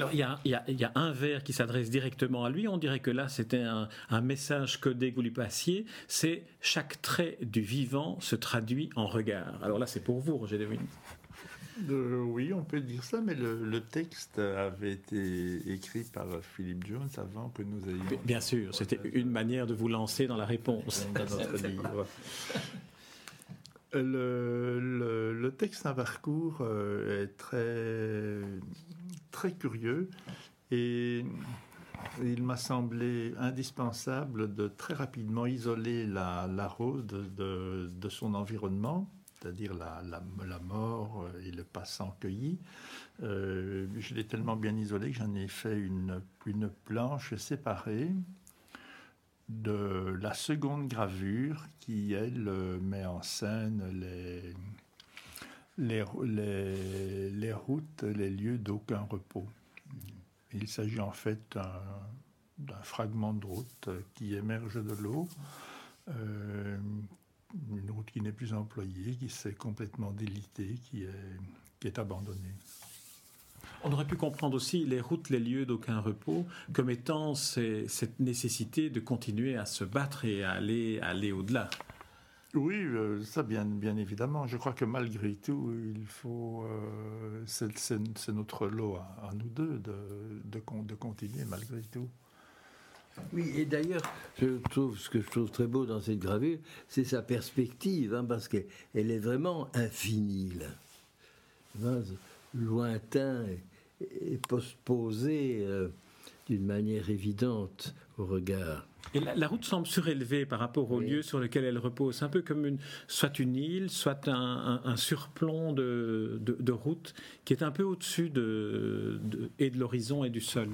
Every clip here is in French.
Alors il y, a, il, y a, il y a, un vers qui s'adresse directement à lui, on dirait que là c'était un, un, message codé que vous lui passiez, c'est chaque trait du vivant se traduit en regard. Alors là c'est pour vous Roger Devine. Euh, oui, on peut dire ça, mais le, le, texte avait été écrit par Philippe Jones avant que nous ayons. Bien sûr, c'était une manière de vous lancer dans la réponse. Dans notre livre. Le, texte Un parcours euh, est très, très curieux et il m'a semblé indispensable de très rapidement isoler la, la rose de, de, de son environnement c'est-à-dire la, la, la, mort et le passant cueilli. Euh, je l'ai tellement bien isolé que j'en ai fait une, une, planche séparée de la seconde gravure qui, elle, met en scène les, les, routes, les lieux d'aucun repos. Il s'agit en fait d'un fragment de route qui émerge de l'eau, euh, une route qui n'est plus employée, qui s'est complètement délitée, qui est, qui est abandonnée. On aurait pu comprendre aussi les routes, les lieux d'aucun repos comme étant ces, cette nécessité de continuer à se battre et à aller, à aller au-delà. Oui, euh, ça bien, bien évidemment. Je crois que malgré tout, il faut. Euh, c'est notre lot à, à, nous deux de, de, de continuer malgré tout. Oui, et d'ailleurs, je trouve ce que je trouve très beau dans cette gravure, c'est sa perspective, hein, parce qu'elle est vraiment infinie, là. lointain et, et posé euh, d'une manière évidente au regard. Et la, la, route semble surélevée par rapport au oui. lieu sur lequel elle repose. C'est un peu comme une, soit une île, soit un, un, un surplomb de, de, de, route qui est un peu au-dessus de, de, et de l'horizon et du sol.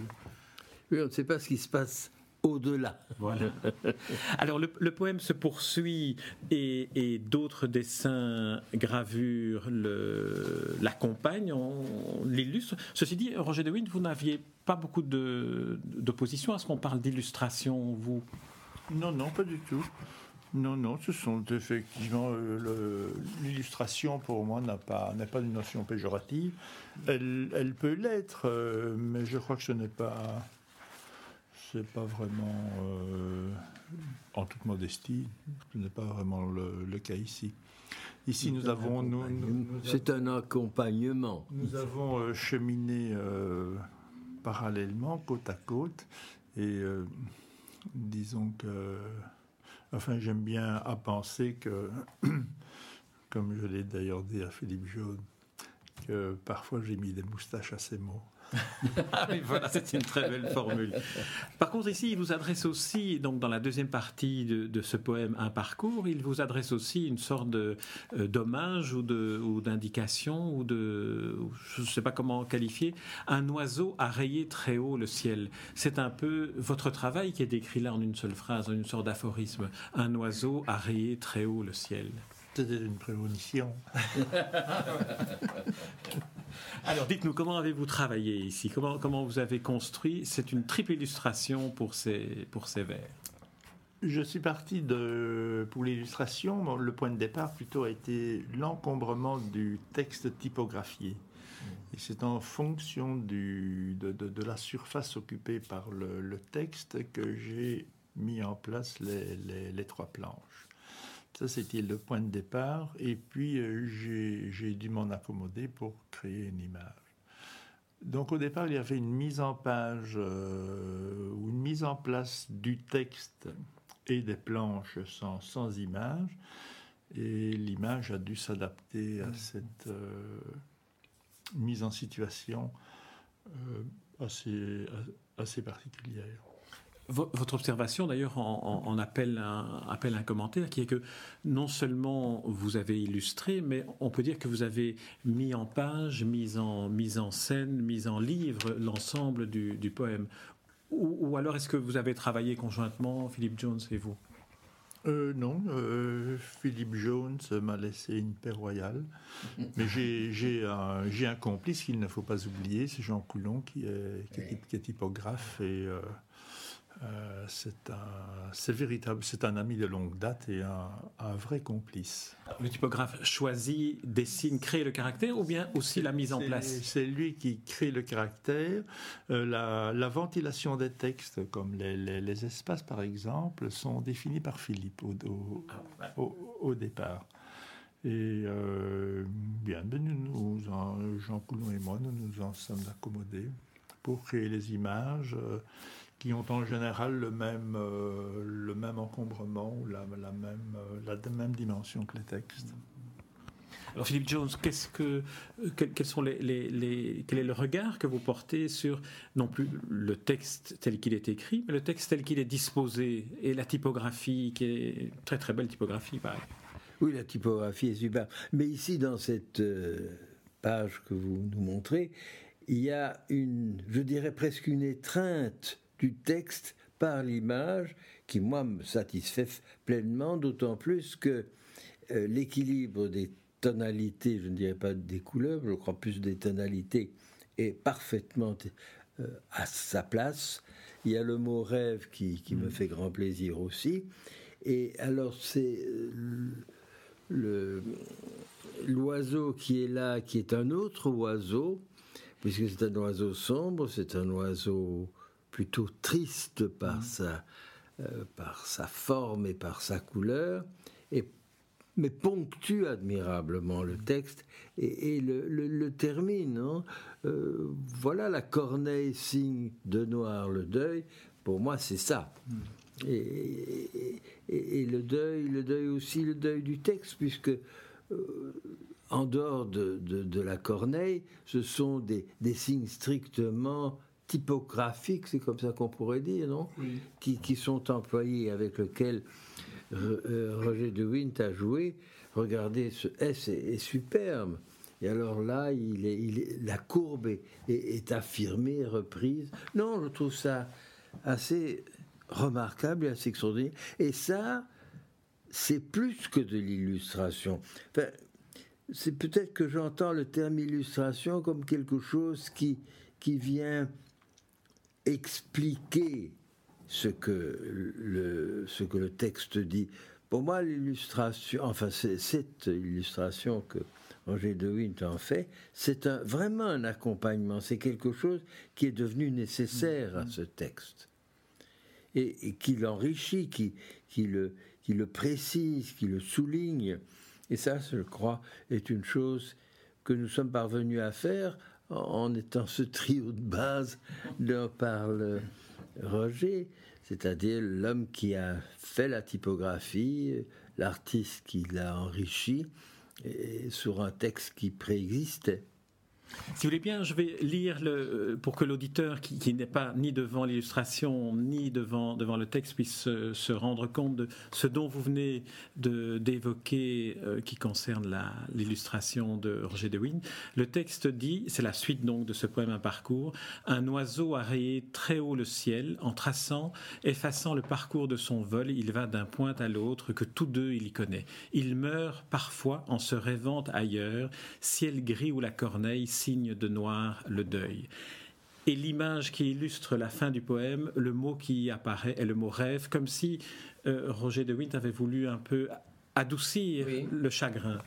Oui, on ne sait pas ce qui se passe au-delà. Voilà. Alors le, le, poème se poursuit et, et d'autres dessins, gravures l'accompagnent, on l'illustre. Ceci dit, Roger de Wind, vous n'aviez pas beaucoup d'opposition à ce qu'on parle d'illustration, vous? Non, non, pas du tout. Non, non, ce sont effectivement euh, l'illustration pour moi n'a pas n'est pas une notion péjorative. Elle, elle peut l'être, euh, mais je crois que ce n'est pas c'est pas vraiment, euh, en toute modestie, ce n'est pas vraiment le, le, cas ici. Ici, nous avons. Nous, nous, c'est un accompagnement. Nous avons euh, cheminé euh, parallèlement, côte à côte, et disons que. Enfin, j'aime bien à penser que, comme je l'ai d'ailleurs dit à Philippe Jaune, que parfois j'ai mis des moustaches à ces mots. Ah oui, voilà, c'est une très belle formule. Par contre, ici, il vous adresse aussi, donc dans la deuxième partie de, de ce poème Un parcours, il vous adresse aussi une sorte d'hommage euh, ou d'indication ou, ou de, je ne sais pas comment qualifier, un oiseau a rayé très haut le ciel. C'est un peu votre travail qui est décrit là en une seule phrase, en une sorte d'aphorisme. Un oiseau a rayé très haut le ciel. C'était une prémonition. Alors, dites-nous, comment avez-vous travaillé ici? Comment, comment vous avez construit? C'est une triple illustration pour ces, pour ces vers. Je suis parti de, pour l'illustration, le point de départ plutôt a été l'encombrement du texte typographié. Et c'est en fonction du, de, de, de, la surface occupée par le, le texte que j'ai mis en place les, les, les trois planches. Ça, c'était le point de départ. Et puis, euh, j'ai dû m'en accommoder pour créer une image. Donc, au départ, il y avait une mise en page euh, ou une mise en place du texte et des planches sans, sans image. Et l'image a dû s'adapter à cette euh, mise en situation assez, assez particulière. Votre observation, d'ailleurs, en, en, appelle, un, appelle un commentaire qui est que non seulement vous avez illustré, mais on peut dire que vous avez mis en page, mis en, mis en scène, mis en livre l'ensemble du, du, poème. Ou, ou alors est-ce que vous avez travaillé conjointement, Philippe Jones et vous? Euh, non, euh, Philippe Jones m'a laissé une paix royale. Mais j'ai un, un, complice qu'il ne faut pas oublier, c'est Jean Coulon qui est, qui est, qui est typographe et euh, Euh, c'est un, véritable, c'est un ami de longue date et un, vrai complice. Le typographe choisit, dessine, crée le caractère ou bien aussi la mise en place? C'est lui qui crée le caractère. Euh, la, ventilation des textes, comme les, espaces par exemple, sont définis par Philippe au, ah, au, départ. Et euh, bien, ben, nous, Jean Coulon et moi, nous nous en sommes accommodés pour créer les images qui ont en général le même, euh, le même encombrement ou la, la même, euh, la même dimension que les textes. Alors Philippe Jones, qu'est-ce que, quels sont les, les, quel est le regard que vous portez sur non plus le texte tel qu'il est écrit, mais le texte tel qu'il est disposé et la typographie qui est très très belle typographie, pareil. Oui, la typographie est super. Mais ici, dans cette euh, page que vous nous montrez, il y a une, je dirais presque une étreinte du texte par l'image qui, moi, me satisfait pleinement, d'autant plus que euh, l'équilibre des tonalités, je ne dirais pas des couleurs, je crois plus des tonalités, est parfaitement euh, à sa place. Il y a le mot rêve qui, me fait grand plaisir aussi. Et alors, c'est euh, l'oiseau qui est là, qui est un autre oiseau, puisque c'est un oiseau sombre, c'est un oiseau plutôt triste par, mmh. sa, euh, par sa forme et par sa couleur, et, mais ponctue admirablement le texte et, le, termine. Hein. Euh, voilà la corneille signe de noir le deuil. Pour moi, c'est ça. Mmh. Et, et, le deuil, le deuil aussi, le deuil du texte, puisque euh, en dehors de, de, la corneille, ce sont des, des signes strictement typographiques, c'est comme ça qu'on pourrait dire, non qui, qui, sont employés, avec lequel euh, Roger de Wint a joué. Regardez, ce S est, superbe. Et alors là, il est, il la courbe est, est, affirmée, reprise. Non, je trouve ça assez remarquable et assez extraordinaire. Et ça, c'est plus que de l'illustration. Enfin, c'est peut-être que j'entends le terme illustration comme quelque chose qui, qui vient expliquer ce que le, ce que le texte dit. Pour moi, l'illustration, enfin, cette illustration que Roger de Wint en fait, c'est un, vraiment un accompagnement, c'est quelque chose qui est devenu nécessaire à ce texte et, qui l'enrichit, qui, qui, le, qui le précise, qui le souligne. Et ça, je crois, est une chose que nous sommes parvenus à faire en étant ce trio de base dont parle Roger, c'est-à-dire l'homme qui a fait la typographie, l'artiste qui l'a enrichi sur un texte qui préexistait. Si vous voulez bien, je vais lire le, pour que l'auditeur qui, n'est pas ni devant l'illustration ni devant, devant le texte puisse se, rendre compte de ce dont vous venez d'évoquer euh, qui concerne l'illustration de Roger de Wynne. Le texte dit, c'est la suite donc de ce poème Un parcours, un oiseau a rayé très haut le ciel en traçant, effaçant le parcours de son vol, il va d'un point à l'autre que tous deux il y connaît. Il meurt parfois en se rêvant ailleurs, ciel gris ou la corneille, signe de noir le deuil. Et l'image qui illustre la fin du poème, le mot qui apparaît est le mot rêve, comme si euh, Roger de Wint avait voulu un peu adoucir le chagrin.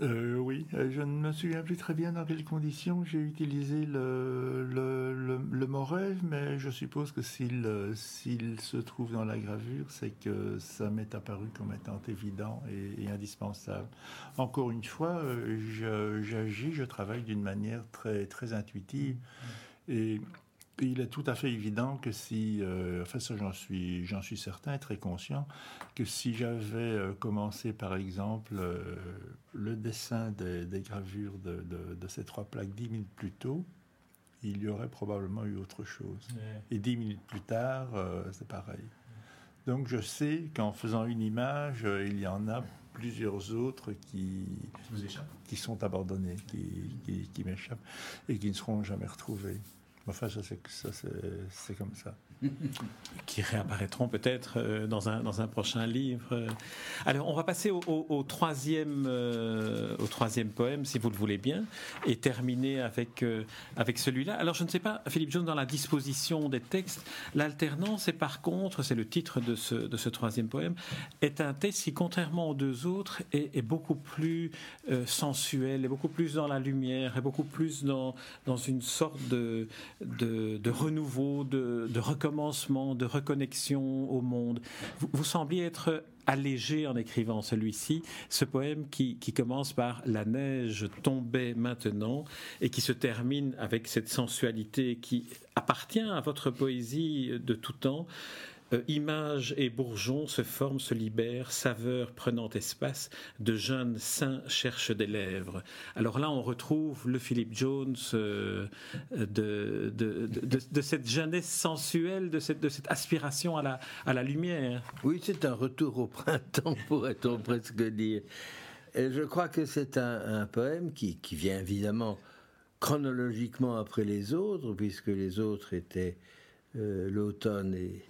Euh, oui, euh, je ne me souviens plus très bien dans quelles conditions j'ai utilisé le, le, mot rêve, mais je suppose que euh, s'il se trouve dans la gravure, c'est que ça m'est apparu comme étant évident et, indispensable. Encore une fois, j'agis, je, travaille d'une manière très, très intuitive. Et il est tout à fait évident que si, euh, enfin ça j'en suis, j'en suis certain et très conscient, que si j'avais euh, commencé par exemple euh, le dessin des, gravures de, ces trois plaques dix minutes plus tôt, il y aurait probablement eu autre chose. Et dix minutes plus tard, c'est pareil. Donc je sais qu'en faisant une image, il y en a plusieurs autres qui, qui, sont abandonnés, qui, qui m'échappent et qui ne seront jamais retrouvés. Enfin, ça, c'est comme ça. qui réapparaîtront peut-être euh, dans un, dans un prochain livre. Alors, on va passer au, troisième, euh, au troisième poème, si vous le voulez bien, et terminer avec, euh, avec celui-là. Alors, je ne sais pas, Philippe Jones, dans la disposition des textes, l'alternance, et par contre, c'est le titre de ce, de ce troisième poème, est un texte qui, contrairement aux deux autres, est, beaucoup plus sensuel, est beaucoup plus dans la lumière, est beaucoup plus dans, dans une sorte de, de, de renouveau, de, de commencement de reconnexion au monde. Vous, sembliez être allégé en écrivant celui-ci, ce poème qui, qui, commence par La neige tombait maintenant et qui se termine avec cette sensualité qui appartient à votre poésie de tout temps. Euh, images et bourgeons se forment, se libèrent, saveurs prenant espace, de jeunes seins cherchent des lèvres. Alors là, on retrouve le Philip Jones euh, de, de, cette jeunesse sensuelle, de cette, de cette aspiration à la, à la lumière. Oui, c'est un retour au printemps, pourrait-on presque dire. Et je crois que c'est un, poème qui, qui vient évidemment chronologiquement après les autres, puisque les autres étaient euh, l'automne et,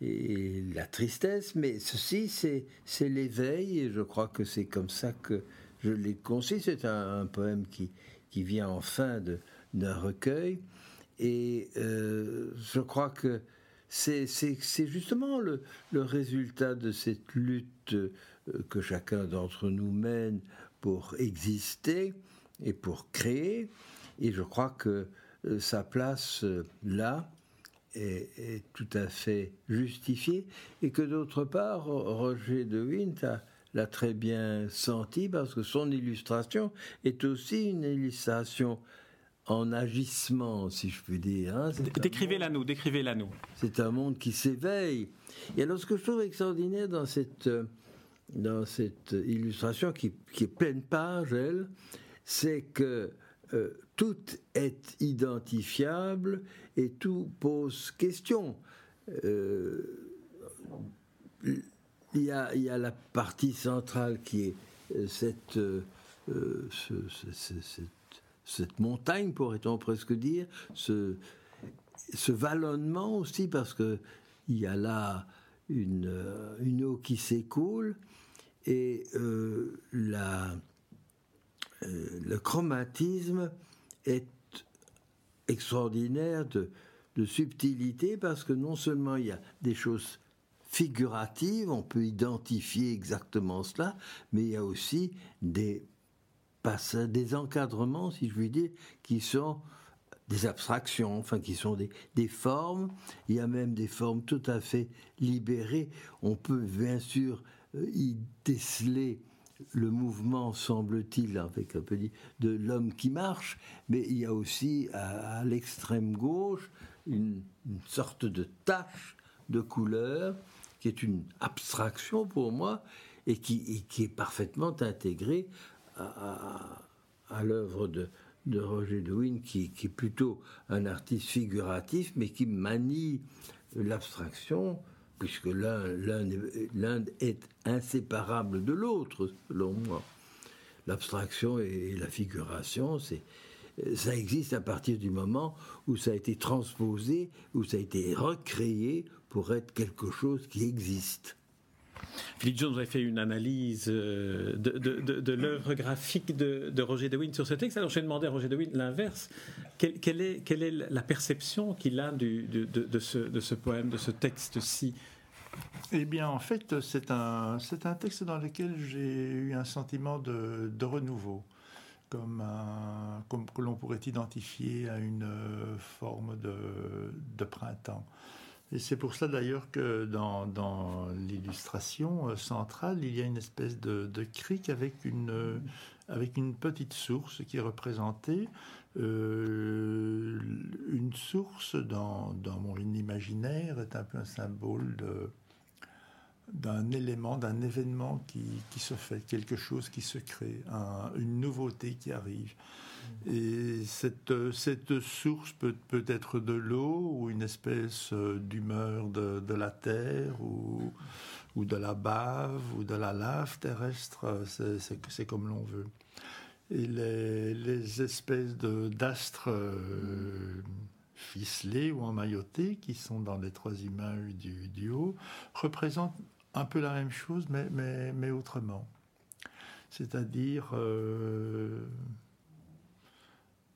et la tristesse, mais ceci, c'est l'éveil, et je crois que c'est comme ça que je l'ai conçu. C'est un, poème qui, qui vient en fin d'un recueil, et euh, je crois que c'est justement le, résultat de cette lutte euh, que chacun d'entre nous mène pour exister et pour créer, et je crois que euh, sa place là, est, tout à fait justifié et que d'autre part, Roger de Wint l'a très bien senti parce que son illustration est aussi une illustration en agissement, si je puis dire. Hein. Décrivez-la nous, décrivez-la nous. C'est un monde qui s'éveille. Et alors, ce que je trouve extraordinaire dans cette, dans cette illustration, qui, qui est pleine page, elle, c'est que euh, tout est identifiable et tout pose question. Euh, il, y a, la partie centrale qui est euh, cette, cette, montagne, pourrait-on presque dire, ce, ce vallonnement aussi, parce qu'il y a là une, une eau qui s'écoule et la euh, le chromatisme est extraordinaire de, subtilité parce que non seulement il y a des choses figuratives, on peut identifier exactement cela, mais il y a aussi des, des encadrements, si je puis dire, qui sont des abstractions, enfin qui sont des, formes. Il y a même des formes tout à fait libérées. On peut bien sûr euh, y déceler le mouvement, semble-t-il, avec un peu de l'homme qui marche, mais il y a aussi à, l'extrême gauche une, sorte de tache de couleur qui est une abstraction pour moi et qui, est parfaitement intégrée à, l'œuvre de, Roger de qui, qui, est plutôt un artiste figuratif, mais qui manie l'abstraction puisque l'un est inséparable de l'autre, selon moi. L'abstraction et la figuration, ça existe à partir du moment où ça a été transposé, où ça a été recréé pour être quelque chose qui existe. Philippe Jones, avez fait une analyse euh, de, l'œuvre graphique de, Roger DeWitt sur ce texte. Alors, je vais demander à Roger DeWitt l'inverse. Quelle, est, la perception qu'il a de, ce, poème, de ce texte-ci? Eh bien, en fait, c'est un, texte dans lequel j'ai eu un sentiment de, renouveau, comme, comme que l'on pourrait identifier à une forme de printemps. Et c'est pour ça d'ailleurs que dans, l'illustration euh, centrale, il y a une espèce de, de crique avec une, euh, petite source qui est représentée. Euh, une source dans, mon imaginaire est un peu un symbole d'un élément, d'un événement qui, se fait, quelque chose qui se crée, une nouveauté qui arrive. Et cette, cette source peut, peut être de l'eau ou une espèce euh, d'humeur de, la terre ou, ou de la bave ou de la lave terrestre, c'est comme l'on veut. Et les, les espèces d'astres euh, ficelés ou emmaillotés, qui sont dans les trois images du, du haut, représentent un peu la même chose, mais, mais, mais autrement. C'est-à-dire euh,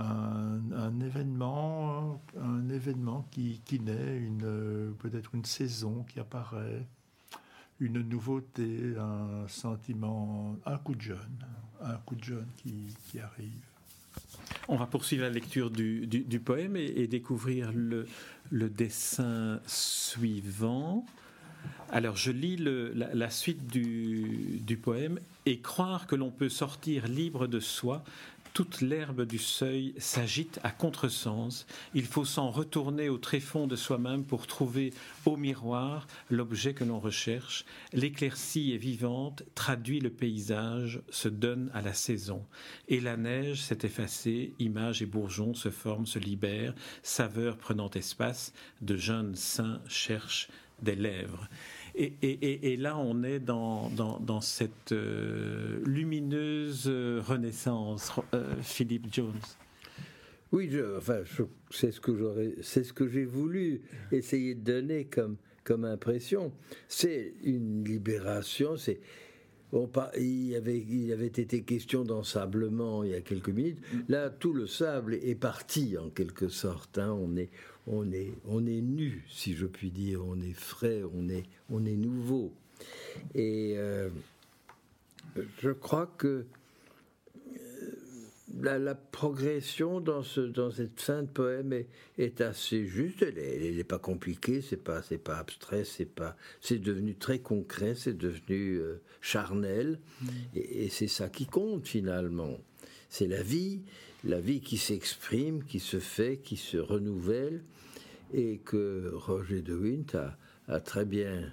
un, événement, un événement qui, qui naît, une, peut-être une saison qui apparaît, une nouveauté, un sentiment, un coup de jeune, un coup de jeune qui, qui arrive. On va poursuivre la lecture du, du, poème et, et, découvrir le, le dessin suivant. Alors je lis le, la, la, suite du, du, poème et croire que l'on peut sortir libre de soi. Toute l'herbe du seuil s'agite à contresens. Il faut s'en retourner au tréfonds de soi-même pour trouver au miroir l'objet que l'on recherche. L'éclaircie est vivante, traduit le paysage, se donne à la saison. Et la neige s'est effacée, images et bourgeons se forment, se libèrent, saveur prenant espace, de jeunes saints cherchent des lèvres. Et, là, on est dans, cette euh, lumineuse renaissance, euh, Philippe Jones. Oui, je, enfin, c'est ce que j'aurais, c'est ce que j'ai voulu essayer de donner comme impression. C'est une libération. C'est Bon, il, avait, il avait été question d'ensablement il y a quelques minutes. Là, tout le sable est parti en quelque sorte. Hein. On, est, on, est, on est nu, si je puis dire. On est frais, on est, on est nouveau. Et euh, je crois que la, la, progression dans, ce, dans cette fin de poème est, est assez juste. Elle n'est pas compliquée, c'est pas c'est pas abstrait, c'est pas c'est devenu très concret, c'est devenu euh, charnel, mmh. et, et c'est ça qui compte finalement. C'est la vie, la vie qui s'exprime, qui se fait, qui se renouvelle, et que Roger de Wint a, très bien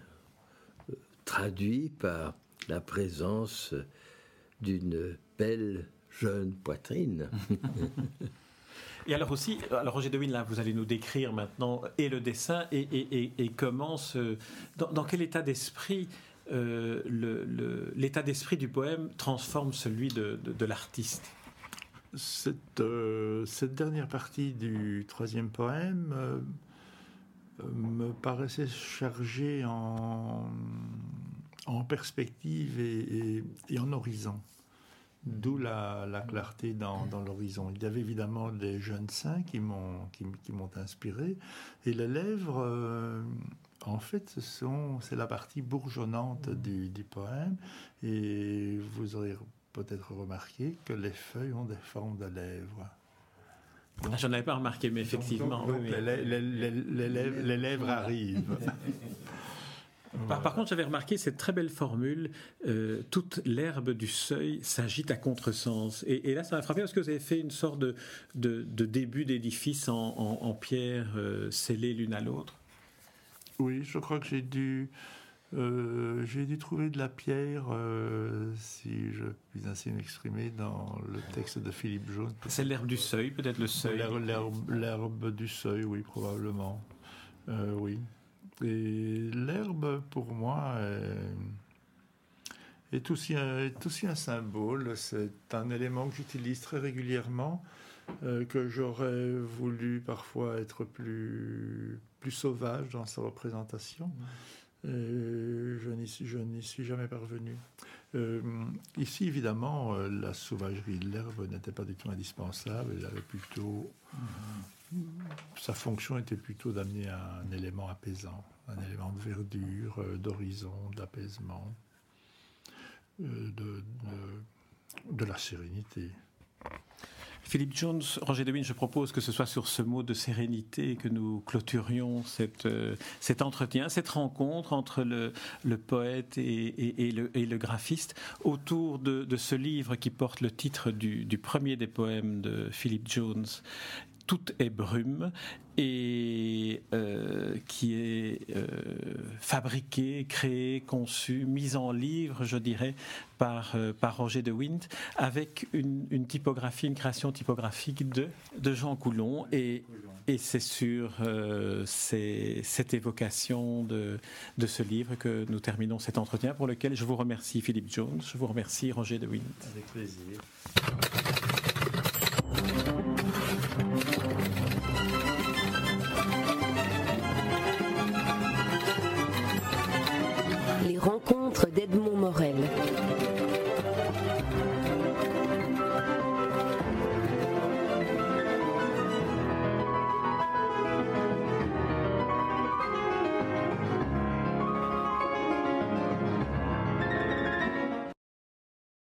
euh, traduit par la présence d'une belle jeune poitrine. Et alors aussi, alors Roger Dewin, là, vous allez nous décrire maintenant et le dessin et, comment ce, dans, quel état d'esprit euh, l'état d'esprit du poème transforme celui de l'artiste? Cette, euh, cette, dernière partie du troisième poème euh, me paraissait chargée en, perspective et, en horizon. D'où la, la, clarté dans, l'horizon. Il y avait évidemment des jeunes saints qui m'ont inspiré. Et les lèvres, euh, en fait, c'est la partie bourgeonnante du, du, poème. Et vous aurez peut-être remarqué que les feuilles ont des formes de lèvres. Ah, J'en avais pas remarqué, mais effectivement. Donc, donc, oui, les, les, les, les, lèvres, les lèvres arrivent. Par, par, contre, j'avais remarqué cette très belle formule euh, toute l'herbe du seuil s'agite à contresens. Et, et, là, ça m'a frappé parce que vous avez fait une sorte de, de, de début d'édifice en, en, en, pierre euh, scellée l'une à l'autre. Oui, je crois que j'ai dû. Euh, j'ai dû trouver de la pierre, euh, si je puis ainsi m'exprimer, dans le texte de Philippe Jaune. C'est l'herbe du seuil, peut-être le seuil L'herbe du seuil, oui, probablement. Euh, oui. Et l'herbe, pour moi, est, est, aussi un, est, aussi un, symbole. C'est un élément que j'utilise très régulièrement, que j'aurais voulu parfois être plus, plus sauvage dans sa représentation. Et je n'y suis jamais parvenu. Euh, ici, évidemment, euh, la sauvagerie de l'herbe n'était pas du tout indispensable. Elle avait plutôt. Mm -hmm sa fonction était plutôt d'amener un élément apaisant, un élément de verdure, euh, d'horizon, d'apaisement, euh, de, de, de, la sérénité. Philippe Jones, Roger Dewin, je propose que ce soit sur ce mot de sérénité que nous clôturions euh, cet entretien, cette rencontre entre le, poète et, le, graphiste autour de, ce livre qui porte le titre du premier des poèmes de Philippe Jones tout est brume et euh, qui est euh, fabriqué, créé, conçu, mis en livre, je dirais, par, euh, par Roger de Wint, avec une, typographie, une création typographique de, de Jean Coulon. Et, et c'est sur euh, cette évocation de, de ce livre que nous terminons cet entretien, pour lequel je vous remercie Philippe Jones, je vous remercie Roger de Wint. Avec plaisir.